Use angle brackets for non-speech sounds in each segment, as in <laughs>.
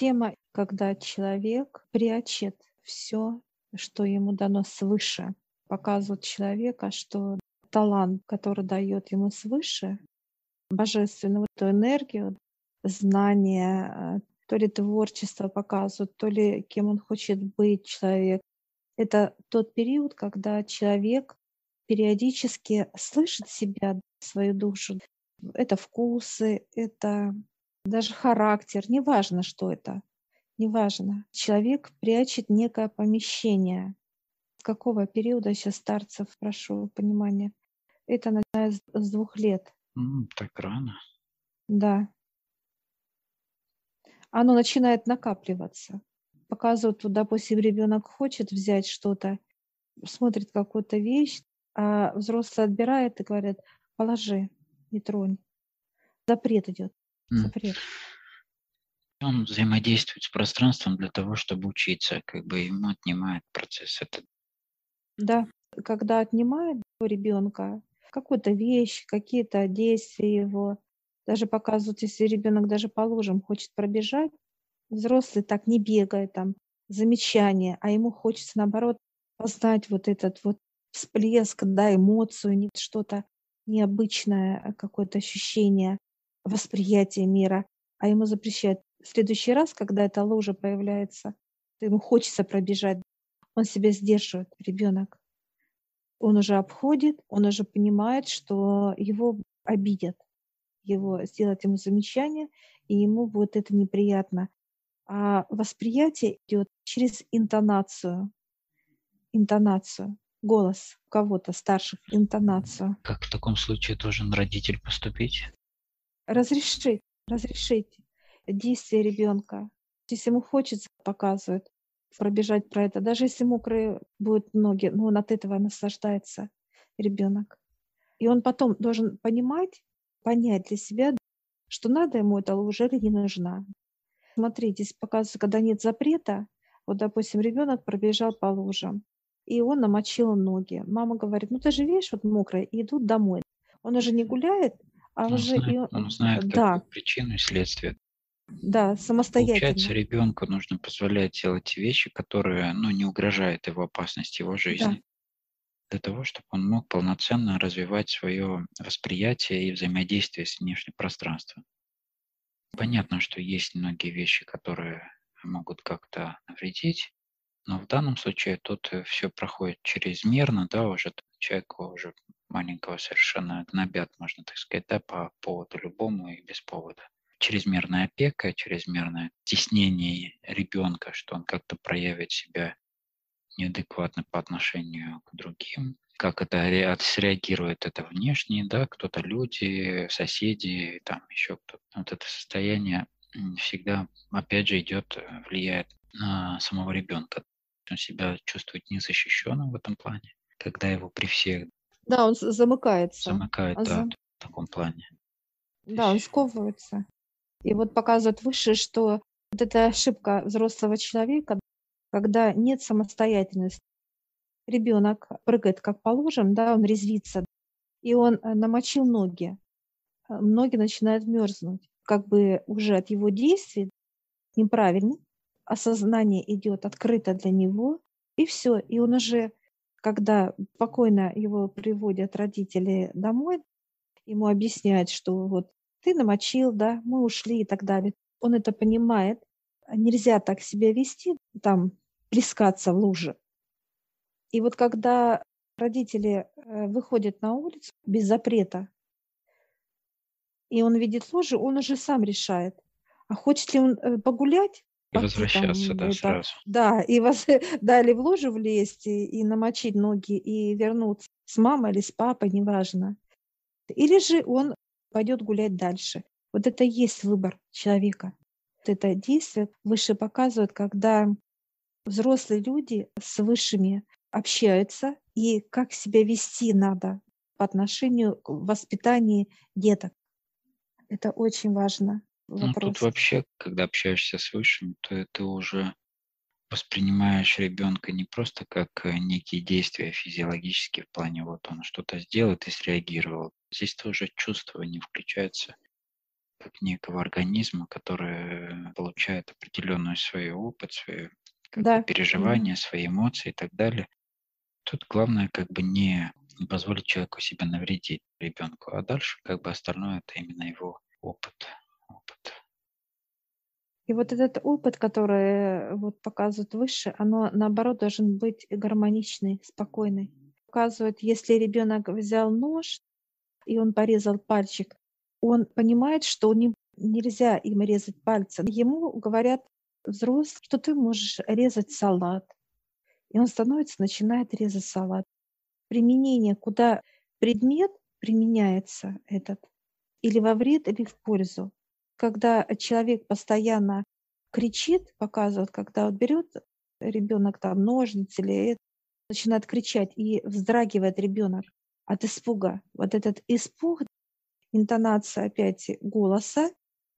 Тема, когда человек прячет все, что ему дано свыше, показывает человека, что талант, который дает ему свыше, божественную эту энергию, знания, то ли творчество показывают, то ли кем он хочет быть человек. Это тот период, когда человек периодически слышит себя, свою душу. Это вкусы, это даже характер, неважно, что это, неважно. Человек прячет некое помещение. С какого периода сейчас старцев, прошу понимания? Это начиная с двух лет. Mm, так рано. Да. Оно начинает накапливаться. Показывают, вот, допустим, ребенок хочет взять что-то, смотрит какую-то вещь, а взрослый отбирает и говорит, положи, не тронь. Запрет идет. Запрет. Он взаимодействует с пространством для того, чтобы учиться, как бы ему отнимает процесс этот. Да, когда отнимает у ребенка какую-то вещь, какие-то действия его, даже показывают, если ребенок даже по лужам хочет пробежать, взрослый так не бегает, там, замечание, а ему хочется, наоборот, познать вот этот вот всплеск, да, эмоцию, что-то необычное, какое-то ощущение, восприятие мира, а ему запрещают. В следующий раз, когда эта лужа появляется, ему хочется пробежать, он себя сдерживает, ребенок. Он уже обходит, он уже понимает, что его обидят, его сделать ему замечание, и ему будет это неприятно. А восприятие идет через интонацию. Интонацию голос кого-то старших, интонацию. Как в таком случае должен родитель поступить? Разрешить, разрешить действие ребенка. Если ему хочется, показывает, пробежать про это. Даже если мокрые будут ноги, но он от этого наслаждается, ребенок. И он потом должен понимать, понять для себя, что надо ему это уже или не нужна. Смотрите, здесь показывается, когда нет запрета, вот, допустим, ребенок пробежал по лужам, и он намочил ноги. Мама говорит, ну ты же видишь, вот мокрые, и идут домой. Он уже не гуляет, а он уже... Знает, и... Он знает да. причину и следствие. Да, самостоятельно. Получается, ребенку нужно позволять делать вещи, которые ну, не угрожают его опасности, его жизни. Да. Для того, чтобы он мог полноценно развивать свое восприятие и взаимодействие с внешним пространством. Понятно, что есть многие вещи, которые могут как-то навредить, но в данном случае тут э, все проходит чрезмерно, да, уже человеку уже маленького совершенно гнобят, можно так сказать, да, по поводу любому и без повода. Чрезмерная опека, чрезмерное стеснение ребенка, что он как-то проявит себя неадекватно по отношению к другим, как это среагирует это внешне, да, кто-то люди, соседи, там еще кто-то. Вот это состояние всегда, опять же, идет, э, влияет на самого ребенка он себя чувствует незащищенным в этом плане, когда его при всех Да, он замыкается. замыкает, Он да, зам- в таком плане. Да, он сковывается. И вот показывает выше, что вот эта ошибка взрослого человека, когда нет самостоятельности. Ребенок прыгает как положим, да, он резвится, и он э, намочил ноги. Э, Ноги начинают мерзнуть. Как бы уже от его действий неправильно, осознание идет открыто для него, и все. И он уже, когда спокойно его приводят родители домой, ему объясняют, что вот ты намочил, да, мы ушли и так далее. Он это понимает. Нельзя так себя вести, там, плескаться в луже. И вот когда родители э, выходят на улицу без запрета, и он видит лужу, он уже сам решает, а хочет ли он э, погулять, и возвращаться, там, да, это, сразу. Да, и вас <laughs> дали в лужу влезть и, и намочить ноги, и вернуться с мамой или с папой, неважно. Или же он пойдет гулять дальше. Вот это и есть выбор человека. Вот это действие выше показывает, когда взрослые люди с высшими общаются, и как себя вести надо по отношению к воспитанию деток. Это очень важно. Ну, тут вообще, когда общаешься с высшим, то ты уже воспринимаешь ребенка не просто как э, некие действия физиологические в плане вот он что-то сделал, и среагировал. Здесь тоже чувства не включаются. как некого организма, который получает определенный свой опыт, свои Да. переживания, свои эмоции и так далее. Тут главное как бы не позволить человеку себе навредить ребенку, а дальше как бы остальное это именно его опыт. И вот этот опыт, который вот показывают выше, оно наоборот должен быть гармоничный, спокойный. Показывает, если ребенок взял нож и он порезал пальчик, он понимает, что не, нельзя им резать пальцы. Ему говорят взрослые, что ты можешь резать салат. И он становится, начинает резать салат. Применение, куда предмет применяется этот, или во вред, или в пользу когда человек постоянно кричит, показывает, когда вот берет ребенок там ножницы или начинает кричать и вздрагивает ребенок от испуга. Вот этот испуг, интонация опять голоса,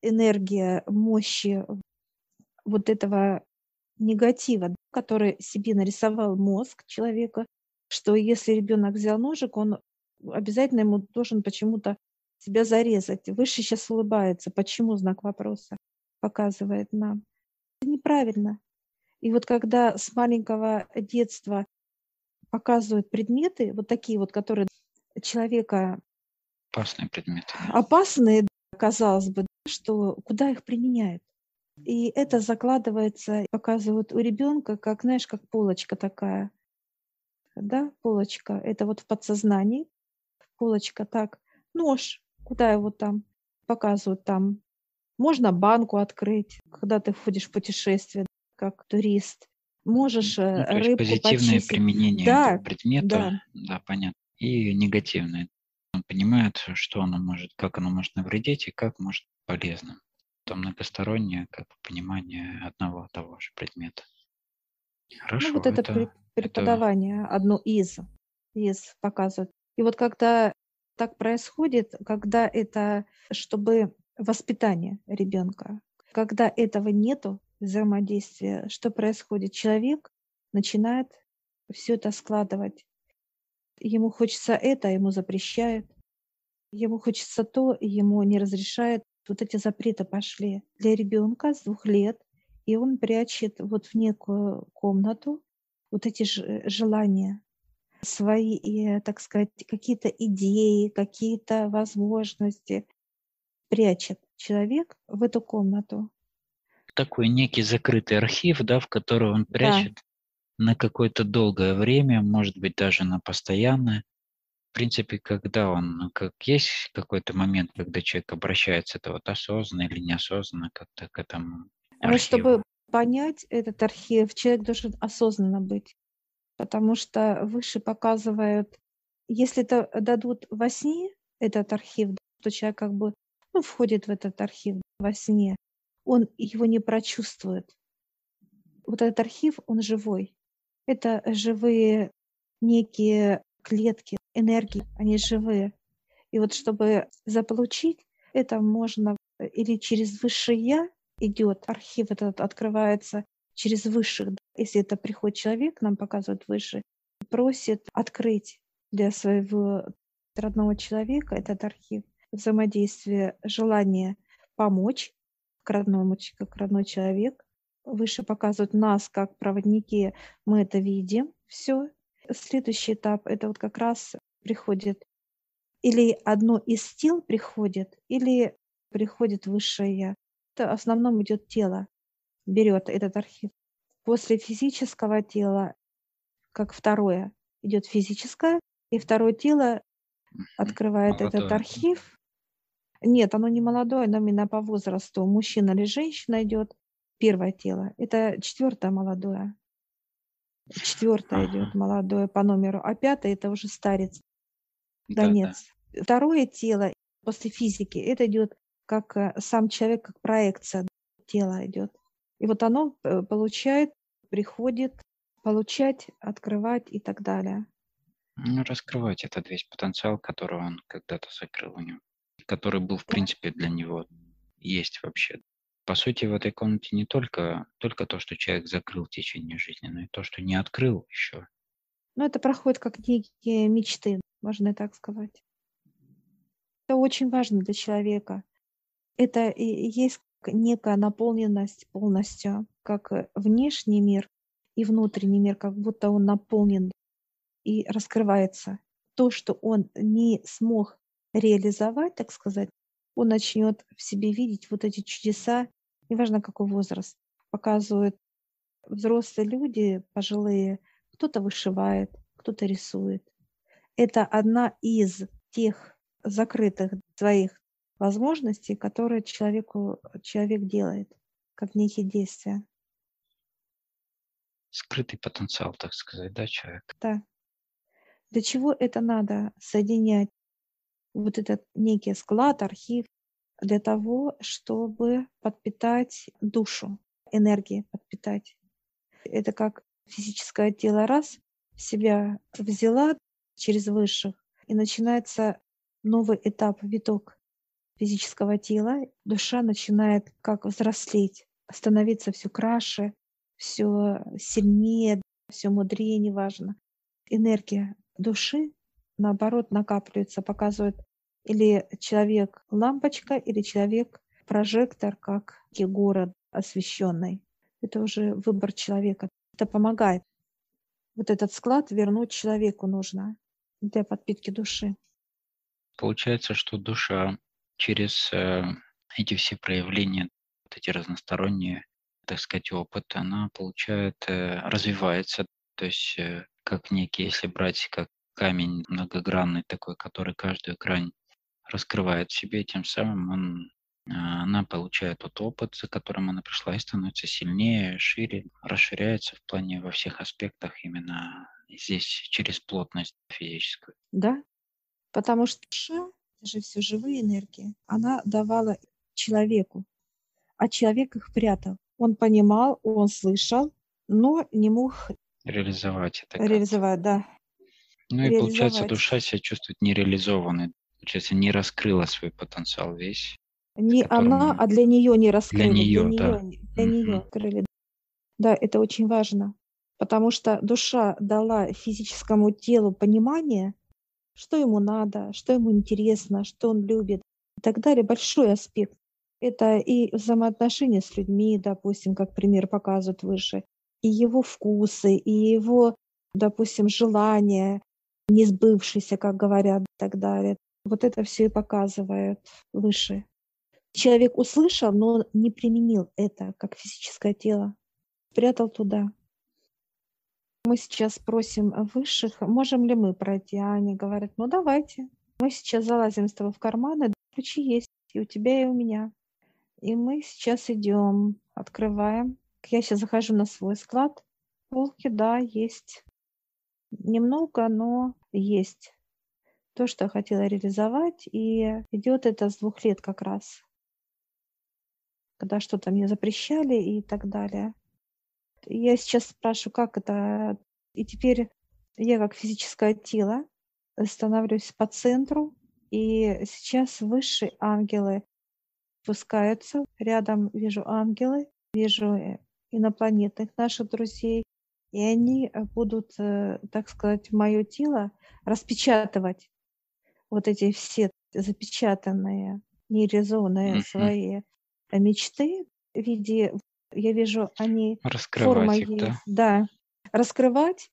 энергия мощи вот этого негатива, который себе нарисовал мозг человека, что если ребенок взял ножик, он обязательно ему должен почему-то себя зарезать. Выше сейчас улыбается. Почему знак вопроса показывает нам? Это неправильно. И вот когда с маленького детства показывают предметы, вот такие вот, которые человека Опасные предметы. опасные, казалось бы, что куда их применяют. И это закладывается, показывают у ребенка, как, знаешь, как полочка такая. Да, полочка. Это вот в подсознании. Полочка так. Нож. Куда его там показывают там? Можно банку открыть, когда ты входишь в путешествие, как турист. Можешь Ну, э, есть рыбку позитивное почистить. применение Да, этого предмета, да. да, понятно, и негативное. Он понимает, что оно может, как оно может навредить и как может быть полезным. Это многостороннее как понимание одного того же предмета. Ну, Хорошо, вот это это, пре- это преподавание одно из, из показывают. И вот когда так происходит, когда это, чтобы воспитание ребенка, когда этого нету взаимодействия, что происходит? Человек начинает все это складывать. Ему хочется это, ему запрещают. Ему хочется то, ему не разрешают. Вот эти запреты пошли для ребенка с двух лет, и он прячет вот в некую комнату вот эти ж- желания свои, и, так сказать, какие-то идеи, какие-то возможности прячет человек в эту комнату. такой некий закрытый архив, да, в который он Да, прячет на какое-то долгое время, может быть, даже на постоянное. В принципе, когда он, ну, как есть какой-то момент, когда человек обращается, это вот осознанно или неосознанно как-то к этому вот архиву. чтобы понять этот архив, человек должен осознанно быть, потому что выше показывают, если это дадут во сне, этот архив, то человек как бы ну, входит в этот архив во сне, он его не прочувствует. Вот этот архив, он живой. Это живые некие клетки, энергии, они живые. И вот чтобы заполучить, это можно э, или через высшее идет, архив этот открывается через высших. Если это приходит человек, нам показывают выше, просит открыть для своего родного человека этот архив взаимодействие, желание помочь к родному, как родной человек. Выше показывают нас как проводники, мы это видим, все. Следующий этап это вот как раз приходит или одно из тел приходит, или приходит высшее. Это в основном идет тело, берет этот архив. После физического тела, как второе, идет физическое, и второе тело открывает этот Молодое. архив. Нет, оно не молодое, но именно по возрасту. Мужчина или женщина идет. Первое тело. Это четвертое молодое. Четвертое идет Ага. молодое по номеру, а пятое это уже старец, Да, да. гонец. Второе тело после физики, это идет как э, сам человек, как проекция тела идет. И вот оно э, получает, приходит получать, открывать и так далее. Ну, раскрывать этот весь потенциал, который он когда-то закрыл у него, который был, в принципе, для него есть вообще. По сути, в этой комнате не только, только то, что человек закрыл в течение жизни, но и то, что не открыл еще. Но это проходит как некие мечты, можно и так сказать. Это очень важно для человека. Это и есть некая наполненность полностью, как внешний мир и внутренний мир, как будто он наполнен и раскрывается. То, что он не смог реализовать, так сказать, он начнет в себе видеть вот эти чудеса, неважно какой возраст, показывают взрослые люди, пожилые, кто-то вышивает, кто-то рисует. Это одна из тех закрытых своих возможностей, которые человеку, человек делает, как некие действия. Скрытый потенциал, так сказать, да, человек? Да. Для чего это надо соединять вот этот некий склад, архив, для того, чтобы подпитать душу, энергии подпитать. Это как физическое тело раз себя взяла через высших, и начинается новый этап, виток физического тела. Душа начинает как взрослеть, становиться все краше, все сильнее, все мудрее, неважно. Энергия души, наоборот, накапливается, показывает или человек лампочка, или человек прожектор, как город освещенный. Это уже выбор человека. Это помогает. Вот этот склад вернуть человеку нужно для подпитки души. Получается, что душа через э, эти все проявления, вот эти разносторонние, так сказать, опыт, она получает, э, развивается. То есть э, как некий, если брать как камень многогранный такой, который каждую грань раскрывает в себе, тем самым он, она получает тот опыт, за которым она пришла, и становится сильнее, шире, расширяется в плане во всех аспектах именно здесь через плотность физическую. Да, потому что это же все живые энергии, она давала человеку, а человек их прятал. Он понимал, он слышал, но не мог реализовать это. Реализовать, да. Ну и получается, душа себя чувствует нереализованной получается, не раскрыла свой потенциал весь. Не она, а для нее не раскрыли. Для нее, для да. Нее, для mm-hmm. нее открыли. Да, это очень важно, потому что душа дала физическому телу понимание, что ему надо, что ему интересно, что он любит и так далее. Большой аспект. Это и взаимоотношения с людьми, допустим, как пример показывают выше, и его вкусы, и его, допустим, желания, не сбывшиеся, как говорят, и так далее. Вот это все и показывает выше. Человек услышал, но не применил это как физическое тело, спрятал туда. Мы сейчас просим высших, можем ли мы пройти? А они говорят, ну давайте. Мы сейчас залазим с тобой в карманы, ключи есть и у тебя, и у меня. И мы сейчас идем, открываем. Я сейчас захожу на свой склад. Полки, да, есть. Немного, но есть то, что я хотела реализовать, и идет это с двух лет как раз, когда что-то мне запрещали и так далее. Я сейчас спрашиваю, как это, и теперь я как физическое тело становлюсь по центру, и сейчас высшие ангелы спускаются, рядом вижу ангелы, вижу э, инопланетных наших друзей, и они будут, э, так сказать, мое тело распечатывать вот эти все запечатанные, нереализованные mm-hmm. свои э, мечты в виде, я вижу, они раскрывать форма их, есть, да? да, раскрывать.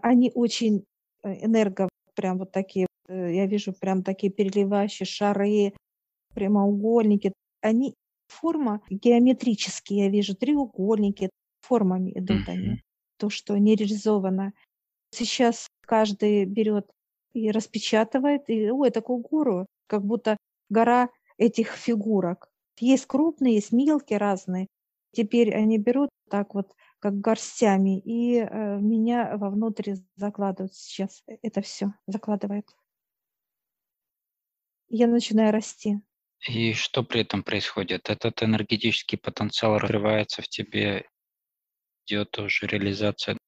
Они очень э, энерго, прям вот такие, э, я вижу прям такие переливающие шары, прямоугольники. Они форма геометрические, я вижу треугольники, формами идут mm-hmm. они. То, что не реализовано. Сейчас каждый берет и распечатывает, и ой, такую гору, как будто гора этих фигурок. Есть крупные, есть мелкие разные. Теперь они берут так вот, как горстями, и э, меня вовнутрь закладывают сейчас. Это все закладывает. Я начинаю расти. И что при этом происходит? Этот энергетический потенциал развивается в тебе, идет уже реализация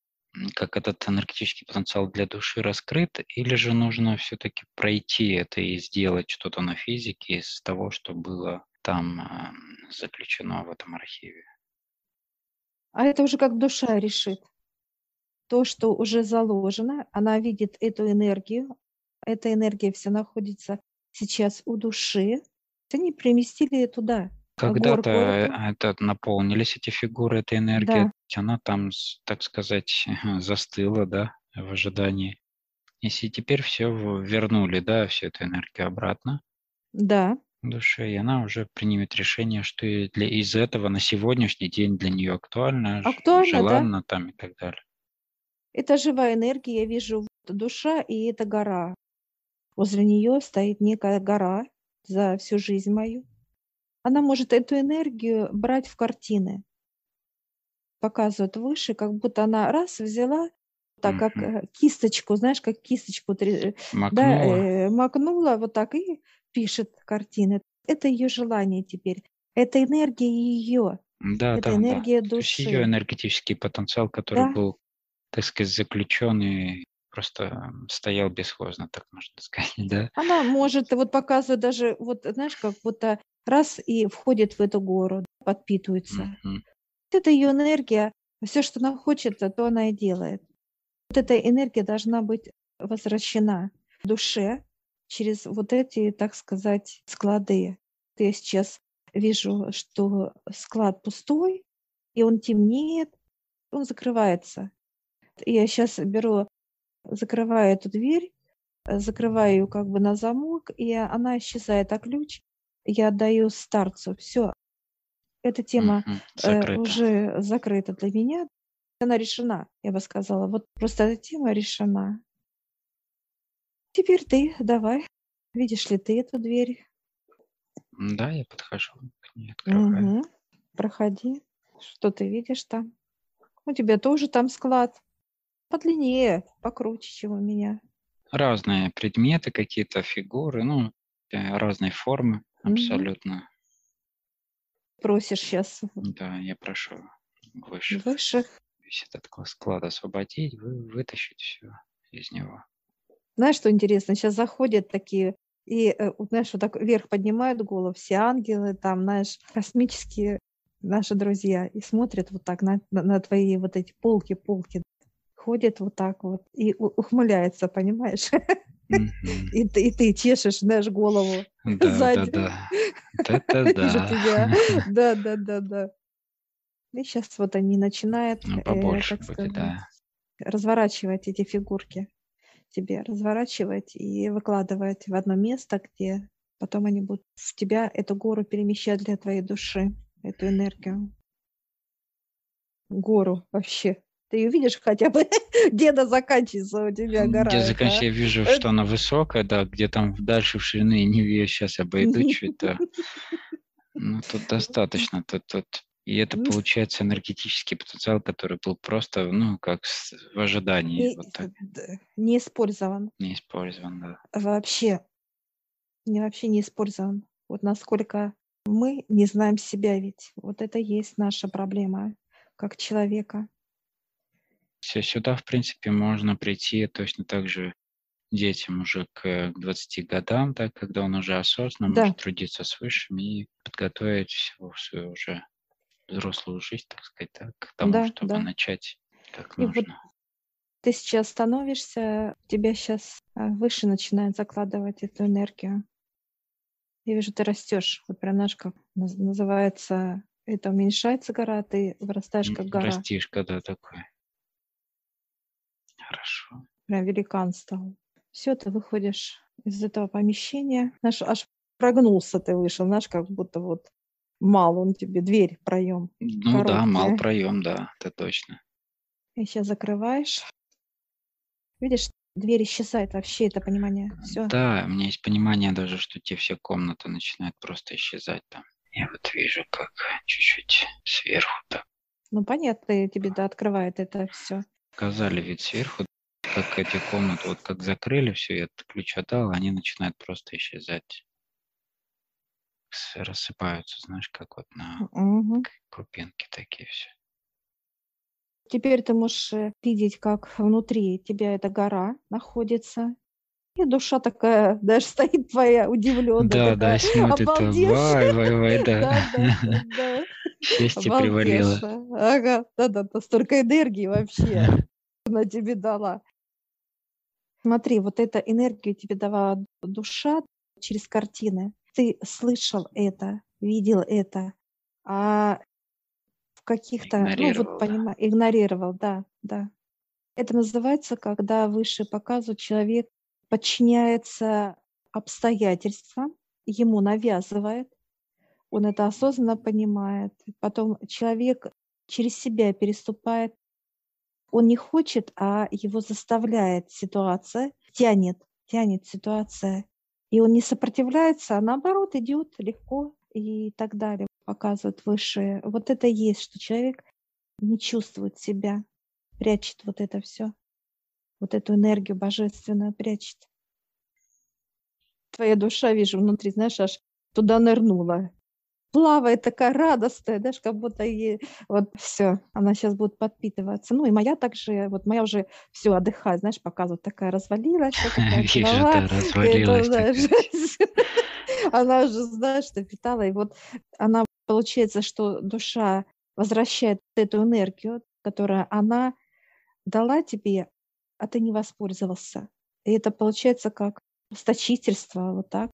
как этот энергетический потенциал для души раскрыт, или же нужно все-таки пройти это и сделать что-то на физике из того, что было там э, заключено в этом архиве? А это уже как душа решит. То, что уже заложено, она видит эту энергию, эта энергия вся находится сейчас у души, Они переместили туда. Когда-то это, наполнились эти фигуры, эта энергия, Да, она там, так сказать, застыла, да, в ожидании. Если теперь все вернули, да, всю эту энергию обратно да. Душе, и она уже примет решение, что и для, из этого на сегодняшний день для нее актуально, Актуально, да. желанно там и так далее. Это живая энергия, я вижу душа, и это гора. Возле нее стоит некая гора за всю жизнь мою. Она может эту энергию брать в картины. Показывают выше, как будто она раз взяла, так как э, кисточку, знаешь, как кисточку да, Макнула. э, макнула вот так и пишет картины. Это ее желание теперь. Это энергия ее, Да, это да, да. энергия То есть ее души. энергетический потенциал, который Да, был, так сказать, заключен и просто стоял бесхозно, так можно <laughs> сказать, да? она может, вот показывает даже, вот знаешь, как будто раз и входит в эту гору, подпитывается. Мгм. Это ее энергия, все, что она хочет, то она и делает. Вот эта энергия должна быть возвращена душе через вот эти, так сказать, склады. Я сейчас вижу, что склад пустой, и он темнеет, он закрывается. Я сейчас беру, закрываю эту дверь, закрываю ее как бы на замок, и она исчезает, а ключ я отдаю старцу. Все, эта тема Мгм. э, уже закрыта для меня. Она решена, я бы сказала. Вот просто эта тема решена. Теперь ты давай. Видишь ли ты эту дверь? Да, я подхожу к ней, открываю. Мгм. Проходи. Что ты видишь там? У тебя тоже там склад. Подлиннее, покруче, чем у меня. Разные предметы, какие-то фигуры, ну, э, разной формы абсолютно. Просишь сейчас Да, я прошу выше выше. весь этот кла- склад освободить, вы, вытащить все из него. Знаешь, что интересно? Сейчас заходят такие и, э, вот знаешь, вот так вверх поднимают голову, все ангелы, там, знаешь, космические наши друзья, и смотрят вот так на, на, на твои вот эти полки, полки, ходят вот так вот и ухмыляются, понимаешь? Мгм. И ты, и ты чешешь, знаешь, голову <laughs> Да, да, сзади. да. <laughs> Вижу да. тебя. <laughs> Да, да, да, да. И сейчас вот они начинают, Ну, э, побольше будет, сказать, да. разворачивать эти фигурки тебе, разворачивать и выкладывать в одно место, где потом они будут в тебя эту гору перемещать для твоей души, эту энергию. Гору вообще. Ты ее видишь хотя бы, <laughs> где она заканчивается у тебя гора. Где заканчиваю, я вижу, что она высокая, да, где там дальше в ширины не вижу, сейчас обойду чуть-то. Ну, тут <laughs> достаточно, тут, тут. И это М. получается энергетический потенциал, который был просто, ну, как в ожидании, Не, вот так, не использован не использован, да. вообще. Не вообще не использован. Вот насколько мы не знаем себя ведь. Вот это есть наша проблема как человека. Всё, Сюда, в принципе, можно прийти точно так же детям уже к 20 годам, да, когда он уже осознанно Да. может трудиться с высшим и подготовить всего свою уже взрослую жизнь, так сказать, да, к тому, Да, чтобы да. начать как И вот нужно. ты сейчас становишься, тебя сейчас выше начинает закладывать эту энергию. Я вижу, ты растешь. Вот прям, знаешь, как наз- называется, это уменьшается гора, ты вырастаешь как гора. Растишь, когда такой. Хорошо. Прям великан стал. Все, ты выходишь из этого помещения. Знаешь, аж прогнулся ты вышел, знаешь, как будто вот мал он тебе, дверь, проем. Ну да, мал Короткая. проем, да, это точно. И сейчас закрываешь. Видишь, дверь исчезает вообще, это понимание. Все. Да, у меня есть понимание даже, что те все комнаты начинают просто исчезать там. Я вот вижу, как чуть-чуть сверху так Ну, понятно, тебе да, открывает это все. показали вид сверху, как эти комнаты, вот как закрыли все, я ключ отдал, они начинают просто исчезать. Рассыпаются, знаешь, как вот на Мгм. крупинки такие все. Теперь ты можешь э, видеть, как внутри тебя эта гора находится. И душа такая, <laughs> даже стоит твоя удивленная, Да, да, такая, смотрит, там, обалдевшая. вай, вай, вай, <laughs> Да, да. да, да, <laughs> да. Счастье привалило. Обалдевшая. Ага, да-да-да, столько энергии вообще она тебе дала. Смотри, вот эта энергию тебе дала душа через картины. Ты слышал это, видел это, а в каких-то, ну вот понимаю, да. игнорировал, да, да. Это называется, когда выше показывают, человек подчиняется обстоятельствам, ему навязывает, он это осознанно понимает. Потом человек через себя переступает. Он не хочет, а его заставляет ситуация, тянет, тянет ситуация. И он не сопротивляется, а наоборот идет легко и так далее, показывает высшее. Вот это есть, что человек не чувствует себя, прячет вот это все, вот эту энергию божественную прячет. Твоя душа, вижу, внутри, знаешь, аж туда нырнула плавает такая радостная, знаешь, как будто и вот все, она сейчас будет подпитываться. Ну и моя также, вот моя уже все отдыхает, знаешь, показывает, такая развалилась. <laughs> Такая развалилась. <laughs> Она уже, знаешь, что питала, и вот она, получается, что душа возвращает эту энергию, которую она дала тебе, а ты не воспользовался. И это получается как расточительство, вот так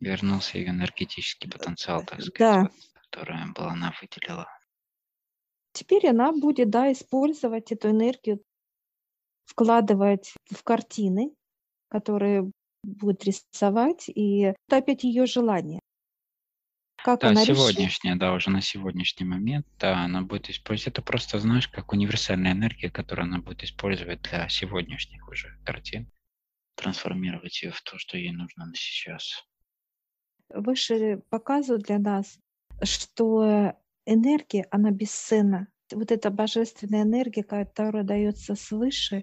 вернулся ее энергетический потенциал, так сказать, Да. вот, который была она выделила. Теперь она будет, да, использовать эту энергию, вкладывать в картины, которые будет рисовать, и это опять ее желание. Как Да, она решит? да, уже на сегодняшний момент, да, она будет использовать. Это просто, знаешь, как универсальная энергия, которую она будет использовать для сегодняшних уже картин, трансформировать ее в то, что ей нужно на сейчас выше показывают для нас, что энергия, она бесценна. Вот эта божественная энергия, которая дается свыше,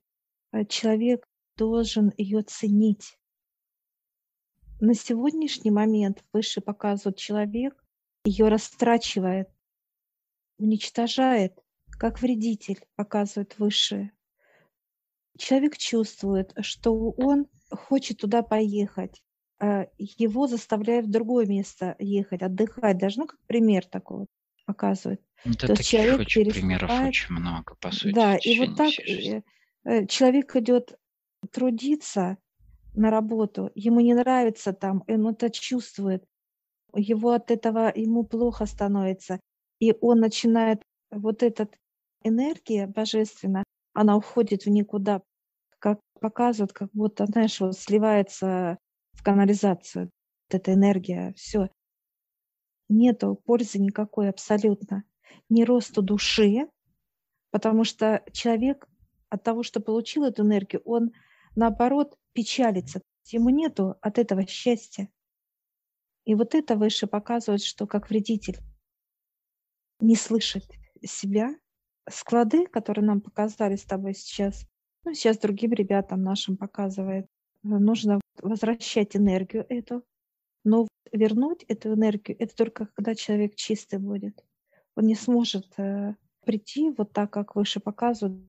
э, человек должен ее ценить. На сегодняшний момент выше показывает человек, ее растрачивает, уничтожает, как вредитель показывает выше. Человек чувствует, что он хочет туда поехать, его заставляют в другое место ехать, отдыхать, даже, ну, как пример такой вот показывает. Ну, да, То есть человек очень примеров очень много, по сути. Да, и вот так э, э, человек идет трудиться на работу, ему не нравится там, он это чувствует, его от этого, ему плохо становится, и он начинает, вот эта энергия божественная, она уходит в никуда, как показывают, как будто, знаешь, вот сливается в канализацию. Вот эта энергия, все. Нету пользы никакой абсолютно. Ни росту души, потому что человек от того, что получил эту энергию, он наоборот печалится. Ему нету от этого счастья. И вот это выше показывает, что как вредитель не слышит себя. Склады, которые нам показали с тобой сейчас, ну, сейчас другим ребятам нашим показывает, нужно возвращать энергию эту, но вернуть эту энергию, это только когда человек чистый будет. Он не сможет э, прийти вот так, как выше показывают,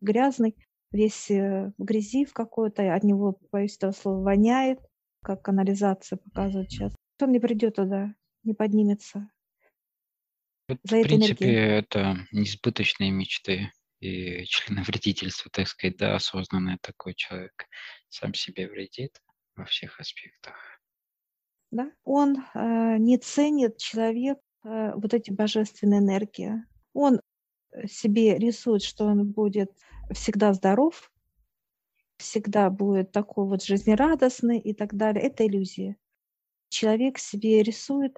грязный, весь э, в грязи в какой-то, от него, боюсь этого слова, воняет, как канализация показывает сейчас. Он не придет туда, не поднимется. Вот, за в принципе, энергией. это несбыточные мечты и <laughs> членовредительство, так сказать, да, осознанный такой человек сам себе вредит во всех аспектах. Да, он э, не ценит человек э, вот эти божественные энергии. Он э, себе рисует, что он будет всегда здоров, всегда будет такой вот жизнерадостный и так далее. Это иллюзия. Человек себе рисует,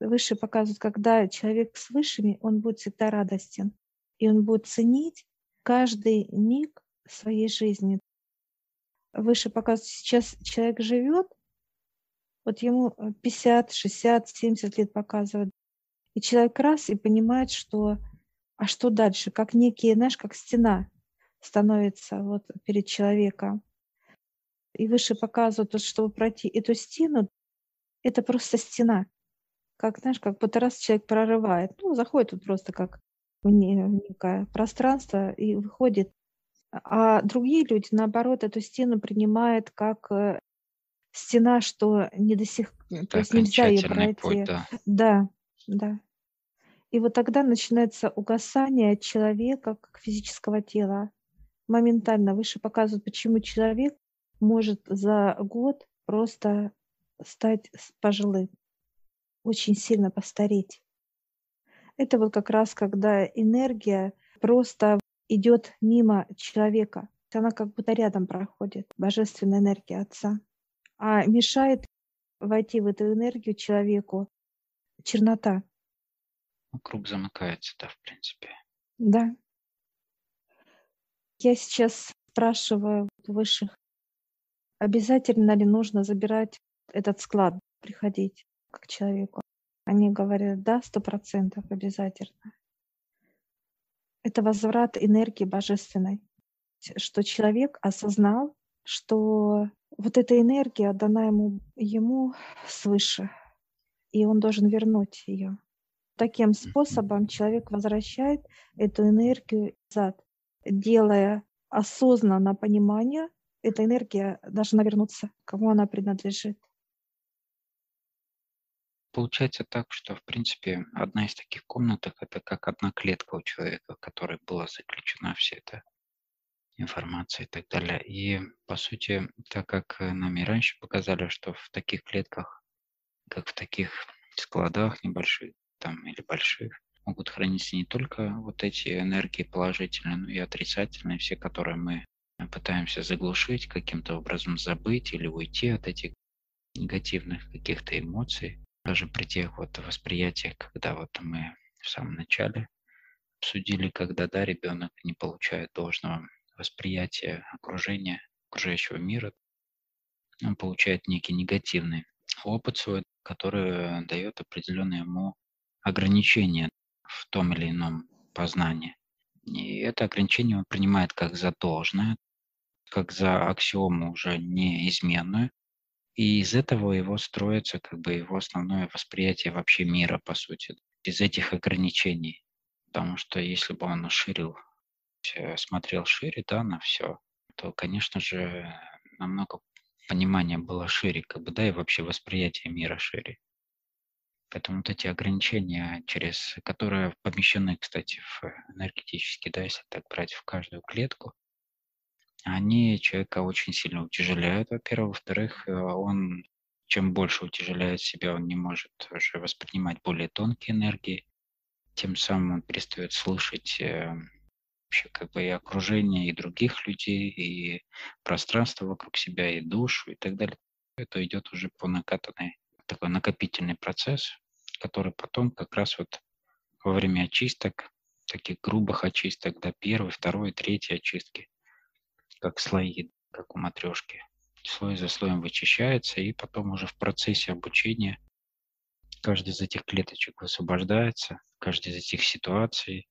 выше показывают, когда человек с высшими, он будет всегда радостен и он будет ценить каждый миг своей жизни. Выше показывает, сейчас человек живет, вот ему 50, 60, 70 лет показывают, и человек раз и понимает, что а что дальше, как некие, знаешь, как стена становится вот перед человеком. И выше показывают, вот, чтобы пройти эту стену, это просто стена. Как, знаешь, как будто раз человек прорывает. Ну, заходит тут просто как в некое пространство и выходит. А другие люди, наоборот, эту стену принимают как э, стена, что не до сих... Это то есть нельзя ее пройти. Путь, да. да, да. И вот тогда начинается угасание человека как физического тела. Моментально выше показывают, почему человек может за год просто стать пожилым, очень сильно постареть. Это вот как раз когда энергия просто идет мимо человека. Она как будто рядом проходит, божественная энергия Отца. А мешает войти в эту энергию человеку чернота. Круг замыкается, да, в принципе. Да. Я сейчас спрашиваю высших, обязательно ли нужно забирать этот склад, приходить к человеку. Они говорят, да, сто процентов обязательно. Это возврат энергии божественной, что человек осознал, что вот эта энергия дана ему, ему свыше, и он должен вернуть ее. Таким способом человек возвращает эту энергию назад, делая осознанно понимание, эта энергия должна вернуться, кому она принадлежит. Получается так, что, в принципе, одна из таких комнаток– это как одна клетка у человека, в которой была заключена вся эта информация и так далее. И, по сути, так как нам и раньше показали, что в таких клетках, как в таких складах небольших там или больших, могут храниться не только вот эти энергии положительные, но и отрицательные, все, которые мы пытаемся заглушить, каким-то образом забыть или уйти от этих негативных каких-то эмоций даже при тех вот восприятиях, когда вот мы в самом начале обсудили, когда да, ребенок не получает должного восприятия окружения, окружающего мира, он получает некий негативный опыт свой, который дает определенные ему ограничения в том или ином познании. И это ограничение он принимает как за должное, как за аксиому уже неизменную, и из этого его строится как бы его основное восприятие вообще мира, по сути, из этих ограничений. Потому что если бы он ширил, э, смотрел шире, да, на все, то, конечно же, намного понимания было шире, как бы, да, и вообще восприятие мира шире. Поэтому вот эти ограничения, через которые помещены, кстати, в энергетический, да, если так брать в каждую клетку, они человека очень сильно утяжеляют, во-первых. Во-вторых, э, он чем больше утяжеляет себя, он не может уже воспринимать более тонкие энергии. Тем самым он перестает слышать э, вообще как бы и окружение, и других людей, и пространство вокруг себя, и душу, и так далее. Это идет уже по накатанной, такой накопительный процесс, который потом как раз вот во время очисток, таких грубых очисток, до первой, второй, третьей очистки, как слои, как у матрешки. Слой за слоем вычищается, и потом уже в процессе обучения каждый из этих клеточек высвобождается, каждый из этих ситуаций,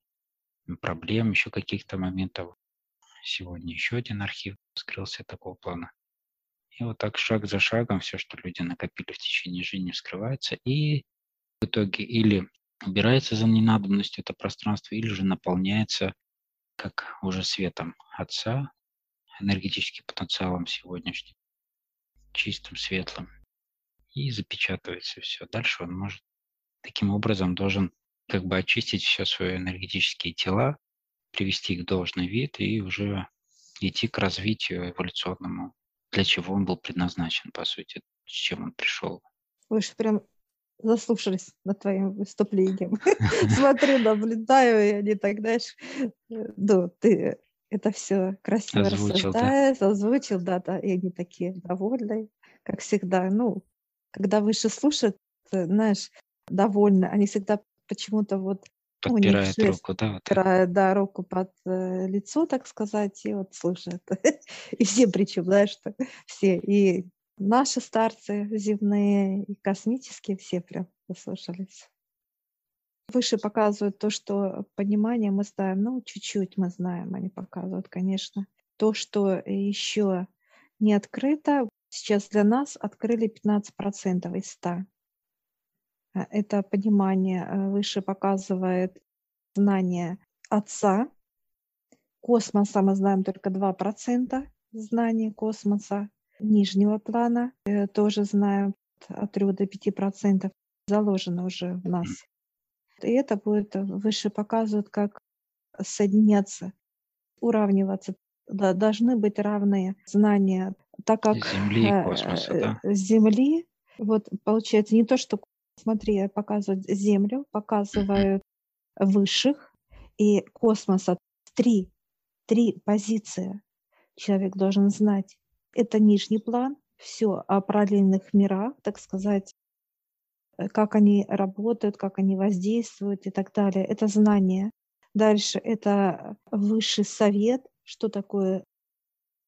проблем, еще каких-то моментов. Сегодня еще один архив скрылся такого плана. И вот так шаг за шагом все, что люди накопили в течение жизни, вскрывается. И в итоге или убирается за ненадобностью это пространство, или же наполняется как уже светом Отца, энергетическим потенциалом сегодняшним, чистым, светлым, и запечатывается все. Дальше он может таким образом должен как бы очистить все свои энергетические тела, привести их в должный вид и уже идти к развитию эволюционному, для чего он был предназначен, по сути, с чем он пришел. Вы же прям заслушались над твоим выступлением. <laughs> Смотрю, наблюдаю, и они так, знаешь, ну, ты это все красиво озвучил, рассуждает, да. озвучил, да, да, и они такие довольные, как всегда. Ну, когда выше слушают, знаешь, довольны, они всегда почему-то вот подпирает ну, руку, да? Вот подпирает, да, руку под э, лицо, так сказать, и вот слушают. <laughs> и все причем, знаешь, что все, и наши старцы земные, и космические, все прям послушались. Выше показывают то, что понимание мы знаем, ну, чуть-чуть мы знаем, они показывают, конечно. То, что еще не открыто, сейчас для нас открыли 15% из 100. А, это понимание э, выше показывает знание Отца. Космоса мы знаем только 2% знаний космоса. Нижнего плана э, тоже знаем от 3 до 5% заложено уже в нас. И это будет э, выше показывают, как соединяться, уравниваться. Да, должны быть равные знания, так как Земли и космоса, да? Земли Вот получается не то, что, смотри, показывают Землю, показывают высших и космоса. Три, три позиции человек должен знать. Это нижний план, все о параллельных мирах, так сказать, э, как они работают, как они воздействуют и так далее. Это знание. Дальше это высший совет, что такое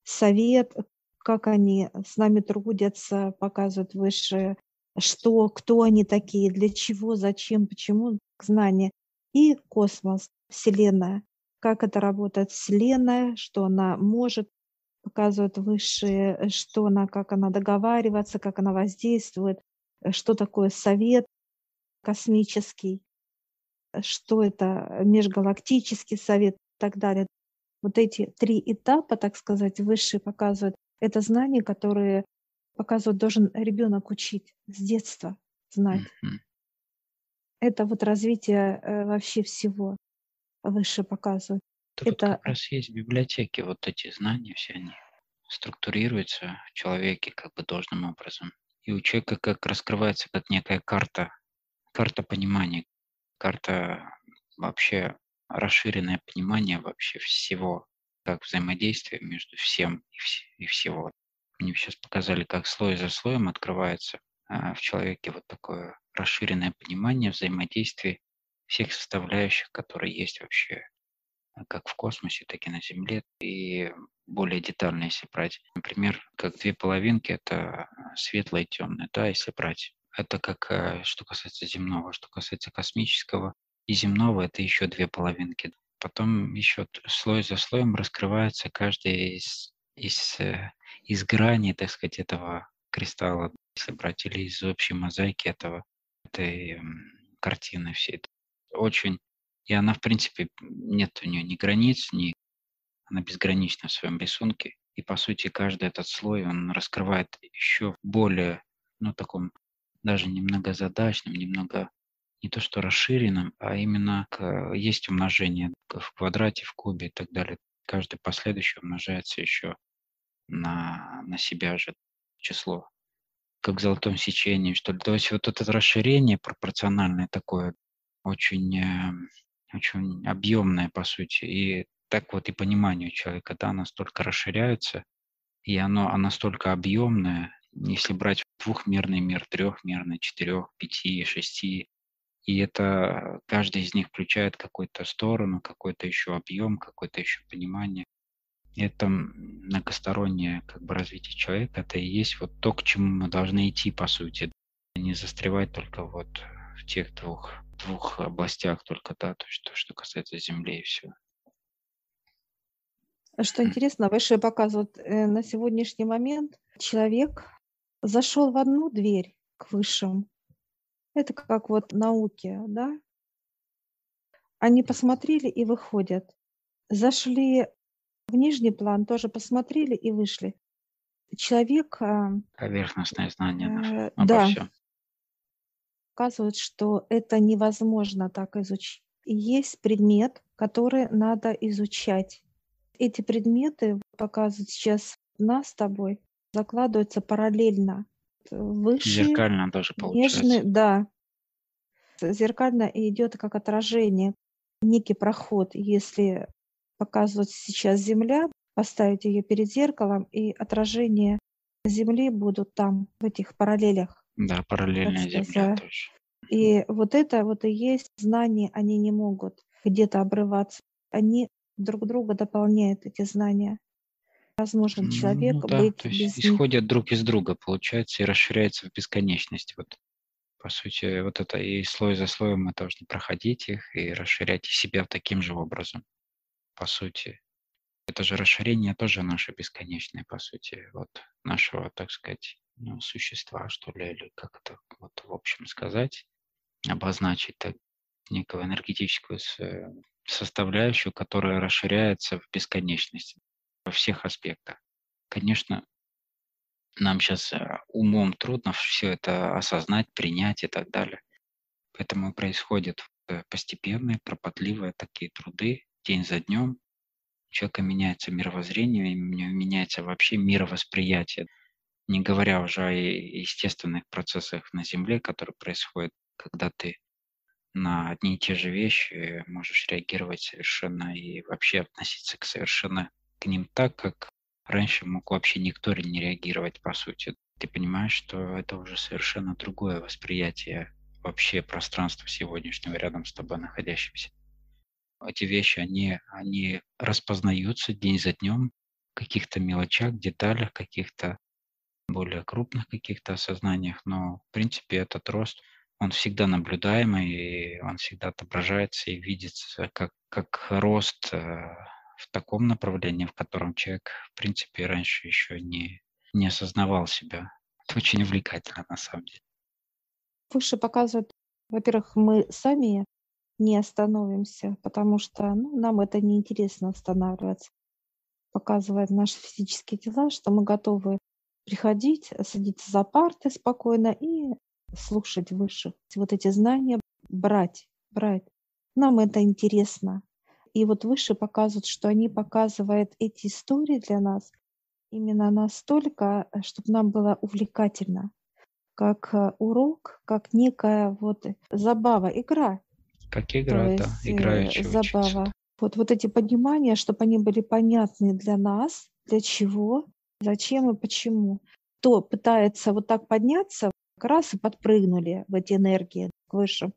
совет, как они с нами трудятся, показывают выше, что, кто они такие, для чего, зачем, почему, знание. И космос, Вселенная, как это работает Вселенная, что она может, показывают высшие, что она, как она договаривается, как она воздействует, что такое совет космический, что это межгалактический совет и так далее. Вот эти три этапа, так сказать, высшие показывают, это знания, которые показывают, должен ребенок учить с детства, знать. Mm-hmm. Это вот развитие э, вообще всего выше показывают. Тут это как раз есть в библиотеке вот эти знания, все они структурируются в человеке как бы должным образом. И у человека как раскрывается как некая карта, карта понимания, карта вообще расширенное понимание вообще всего, как взаимодействие между всем и, вс- и всего. Мне сейчас показали, как слой за слоем открывается а, в человеке вот такое расширенное понимание взаимодействия всех составляющих, которые есть вообще как в космосе, так и на Земле. И более детально, если брать, например, как две половинки, это светлое и темное, да, если брать. Это как, э, что касается земного, что касается космического, и земного это еще две половинки. Потом еще слой за слоем раскрывается каждая из, из, э, из граней, так сказать, этого кристалла, если брать, или из общей мозаики этого, этой картины всей. Очень и она, в принципе, нет у нее ни границ, ни она безгранична в своем рисунке. И, по сути, каждый этот слой, он раскрывает еще более, ну, таком даже немного задачным, немного не то что расширенным, а именно к, есть умножение в квадрате, в кубе и так далее. Каждый последующий умножается еще на, на себя же число, как в золотом сечении, что ли. То есть вот это расширение пропорциональное такое, очень, э, очень объемное, по сути. И так вот и понимание человека, да, настолько расширяется, и оно, оно настолько объемное, если брать двухмерный мир, трехмерный, четырех, пяти, шести, и это каждый из них включает какую-то сторону, какой-то еще объем, какое-то еще понимание. Это многостороннее как бы развитие человека, это и есть вот то, к чему мы должны идти по сути. Не застревать только вот в тех двух, двух областях только, да, то есть то, что касается Земли и все. Что интересно, высшие показывают э, на сегодняшний момент человек зашел в одну дверь к высшим, это как вот науки, да? Они посмотрели и выходят. Зашли в нижний план, тоже посмотрели и вышли. Человек... А, Поверхностное знание э, да, всем. Показывает, что это невозможно так изучить. есть предмет, который надо изучать. Эти предметы показывают сейчас нас с тобой, закладываются параллельно выше. Зеркально тоже получается. Нежный, да. Зеркально идет как отражение, некий проход. Если показывать сейчас Земля, поставить ее перед зеркалом, и отражение Земли будут там, в этих параллелях. Да, параллельная Земля тоже. И вот это вот и есть знания, они не могут где-то обрываться. Они друг друга дополняют, эти знания возможен человек ну, да, быть то есть без исходят них. друг из друга, получается, и расширяется в бесконечность. Вот, по сути, вот это и слой за слоем мы должны проходить их и расширять себя таким же образом, по сути. Это же расширение тоже наше бесконечное, по сути, вот нашего, так сказать, ну, существа, что ли, или как это вот в общем сказать, обозначить так некую энергетическую составляющую, которая расширяется в бесконечность во всех аспектах. Конечно, нам сейчас э, умом трудно все это осознать, принять и так далее. Поэтому происходят э, постепенные, кропотливые такие труды, день за днем. У человека меняется мировоззрение, меняется вообще мировосприятие. Не говоря уже о естественных процессах на Земле, которые происходят, когда ты на одни и те же вещи можешь реагировать совершенно и вообще относиться к совершенно к ним так, как раньше мог вообще никто не реагировать по сути. Ты понимаешь, что это уже совершенно другое восприятие вообще пространства сегодняшнего рядом с тобой находящимся. Эти вещи, они, они распознаются день за днем каких-то мелочах, деталях, каких-то более крупных каких-то осознаниях, но в принципе этот рост, он всегда наблюдаемый, и он всегда отображается и видится как, как рост э, в таком направлении, в котором человек, в принципе, раньше еще не, не осознавал себя. Это очень увлекательно на самом деле. Выше показывает, во-первых, мы сами не остановимся, потому что ну, нам это неинтересно останавливаться. Показывает наши физические тела, что мы готовы приходить, садиться за парты спокойно и слушать высших. Вот эти знания брать, брать. Нам это интересно. И вот выше показывают, что они показывают эти истории для нас именно настолько, чтобы нам было увлекательно, как э, урок, как некая вот забава, игра. Как игра, да, играющая э, забава. Вот, вот эти понимания, чтобы они были понятны для нас, для чего, зачем и почему. Кто пытается вот так подняться, как раз и подпрыгнули в эти энергии выше.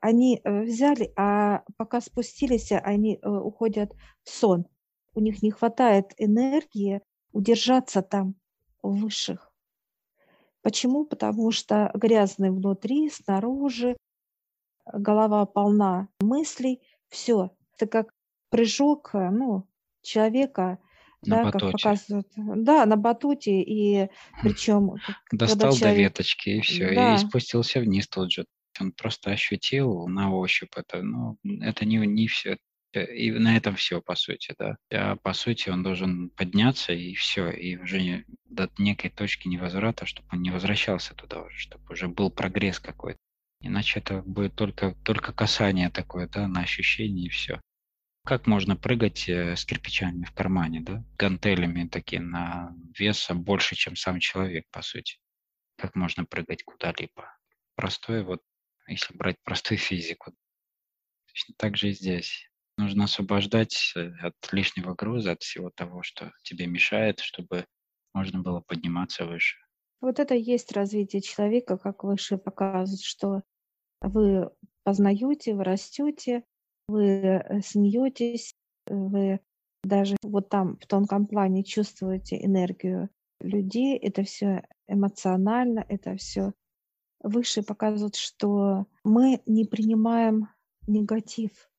Они э, взяли, а пока спустились, они э, уходят в сон. У них не хватает энергии удержаться там, в высших. Почему? Потому что грязный внутри, снаружи, голова полна мыслей, все. Это как прыжок ну, человека на да, как показывают. Да, на батуте, и причем... Достал человек... до веточки, и все, да. и спустился вниз тут же. Он просто ощутил на ощупь это, но это не, не все. И на этом все, по сути, да. А по сути он должен подняться, и все, и уже до некой точки невозврата, чтобы он не возвращался туда уже, чтобы уже был прогресс какой-то. Иначе это будет только, только касание такое, да, на ощущение, и все. Как можно прыгать э, с кирпичами в кармане, да? Гантелями такие на веса больше, чем сам человек, по сути. Как можно прыгать куда-либо? Простое, вот, если брать <laughs> простую физику. Точно так же и здесь. Нужно освобождать э, от лишнего груза, от всего того, что тебе мешает, чтобы можно было подниматься выше. Вот это и есть развитие человека, как выше показывает, что вы познаете, вы растете, вы э, смеетесь, вы даже вот там в тонком плане чувствуете энергию людей, это все эмоционально, это все выше показывает, что мы не принимаем негатив,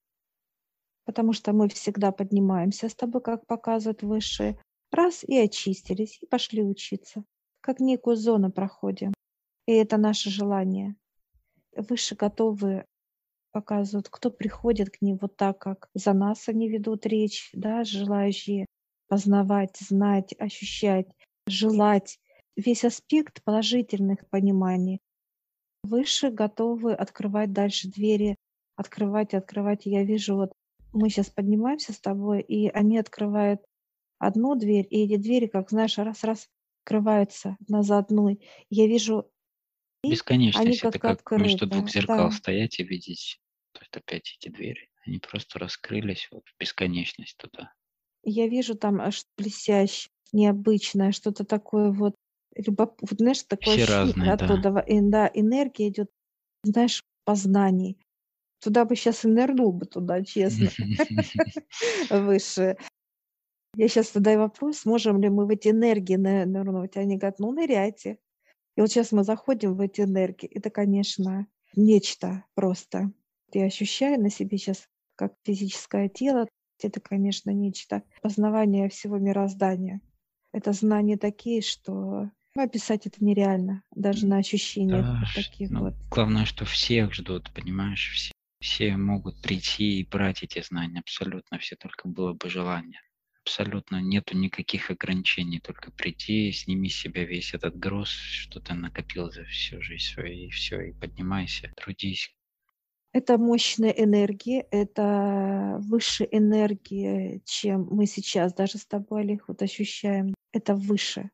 потому что мы всегда поднимаемся с тобой, как показывает выше, раз и очистились, и пошли учиться, как некую зону проходим. И это наше желание. Выше готовы показывают, кто приходит к ним вот так, как за нас они ведут речь, да, желающие познавать, знать, ощущать, желать. Весь аспект положительных пониманий. Выше готовы открывать дальше двери, открывать и открывать. я вижу, вот мы сейчас поднимаемся с тобой, и они открывают одну дверь, и эти двери, как знаешь, раз-раз открываются одна за одной. Я вижу Бесконечность Они это как как между двух зеркал да. стоять и видеть. Есть опять эти двери. Они просто раскрылись вот в бесконечность туда. Я вижу там аж блестящее, необычное, что-то такое вот, любоп... вот знаешь, такое Все разные, оттуда, да. И, да, энергия идет, знаешь, познаний. Туда бы сейчас и нырнул бы туда, честно, <laughs> выше. Я сейчас задаю вопрос, можем ли мы в эти энергии нырнуть. Они говорят, ну, ныряйте. И вот сейчас мы заходим в эти энергии. Это, конечно, нечто просто. Я ощущаю на себе сейчас как физическое тело. Это, конечно, нечто. Познавание всего мироздания. Это знания такие, что ну, описать это нереально, даже на ощущениях да, вот таких ну, вот. Главное, что всех ждут, понимаешь, все, все могут прийти и брать эти знания, абсолютно все, только было бы желание абсолютно нету никаких ограничений, только прийти, сними с себя весь этот груз, что ты накопил за всю жизнь свою, и все, и поднимайся, трудись. Это мощная энергия, это выше энергия, чем мы сейчас даже с тобой, вот ощущаем. Это выше.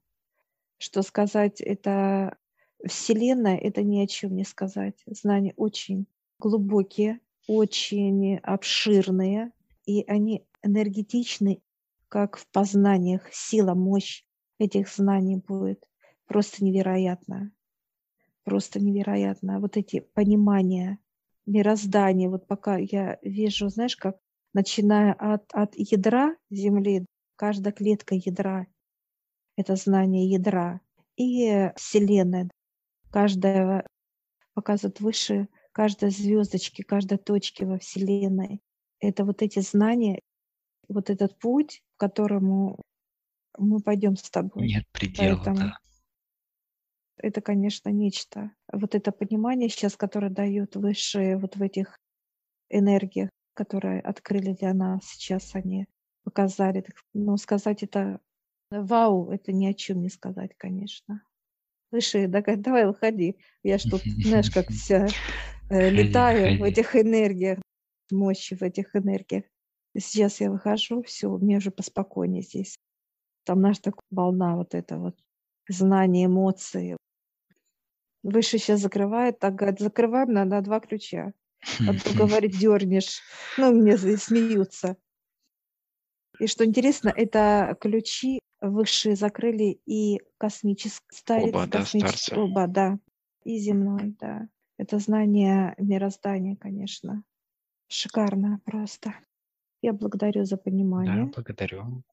что сказать это Вселенная, это ни о чем не сказать. Знания очень глубокие, очень обширные, и они энергетичны, как в познаниях. Сила, мощь этих знаний будет просто невероятно. Просто невероятно. Вот эти понимания, мироздания, вот пока я вижу, знаешь, как начиная от, от ядра Земли, каждая клетка ядра — это знание ядра, и Вселенная, каждая показывает выше каждой звездочки, каждой точки во Вселенной. Это вот эти знания, вот этот путь, к которому мы пойдем с тобой. Нет предела, Поэтому да. Это, конечно, нечто. Вот это понимание сейчас, которое дает высшие вот в этих энергиях, которые открыли для нас сейчас, они показали. Но сказать это вау, это ни о чем не сказать, конечно. Высшие, давай выходи. Я что, знаешь, как <laughs> вся э, летаю в этих энергиях, мощи в этих энергиях. Сейчас я выхожу, все, мне уже поспокойнее здесь. Там наша такая волна вот это вот знание, эмоции. Выше сейчас закрывает, так говорит, закрываем на, на два ключа. А то, <laughs> говорит, дернешь. Ну, мне смеются. И что интересно, это ключи высшие закрыли и космический старец, оба, космический, да, оба, да, и земной, да. Это знание мироздания, конечно. Шикарно просто. Я благодарю за понимание. Да, благодарю.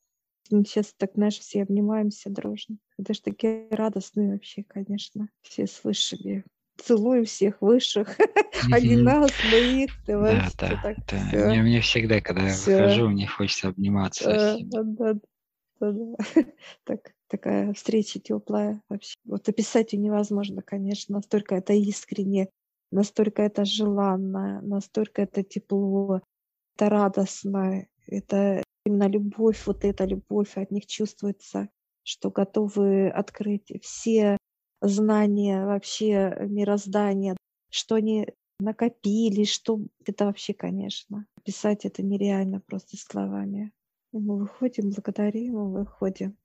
Сейчас так, знаешь, все обнимаемся дружно. Это же такие радостные вообще, конечно, все с высшими. Целуем всех высших. <laughs> Они нас, мы их. Да, да. Мне, мне всегда, когда я выхожу, мне хочется обниматься. Да, да, да. <laughs> Так, такая встреча теплая вообще. Вот описать ее невозможно, конечно. Настолько это искренне, настолько это желанно, настолько это тепло, это радостно, это именно любовь, вот эта любовь от них чувствуется, что готовы открыть все знания вообще мироздания, что они накопили, что это вообще, конечно, писать это нереально просто словами. Мы выходим, благодарим, мы выходим.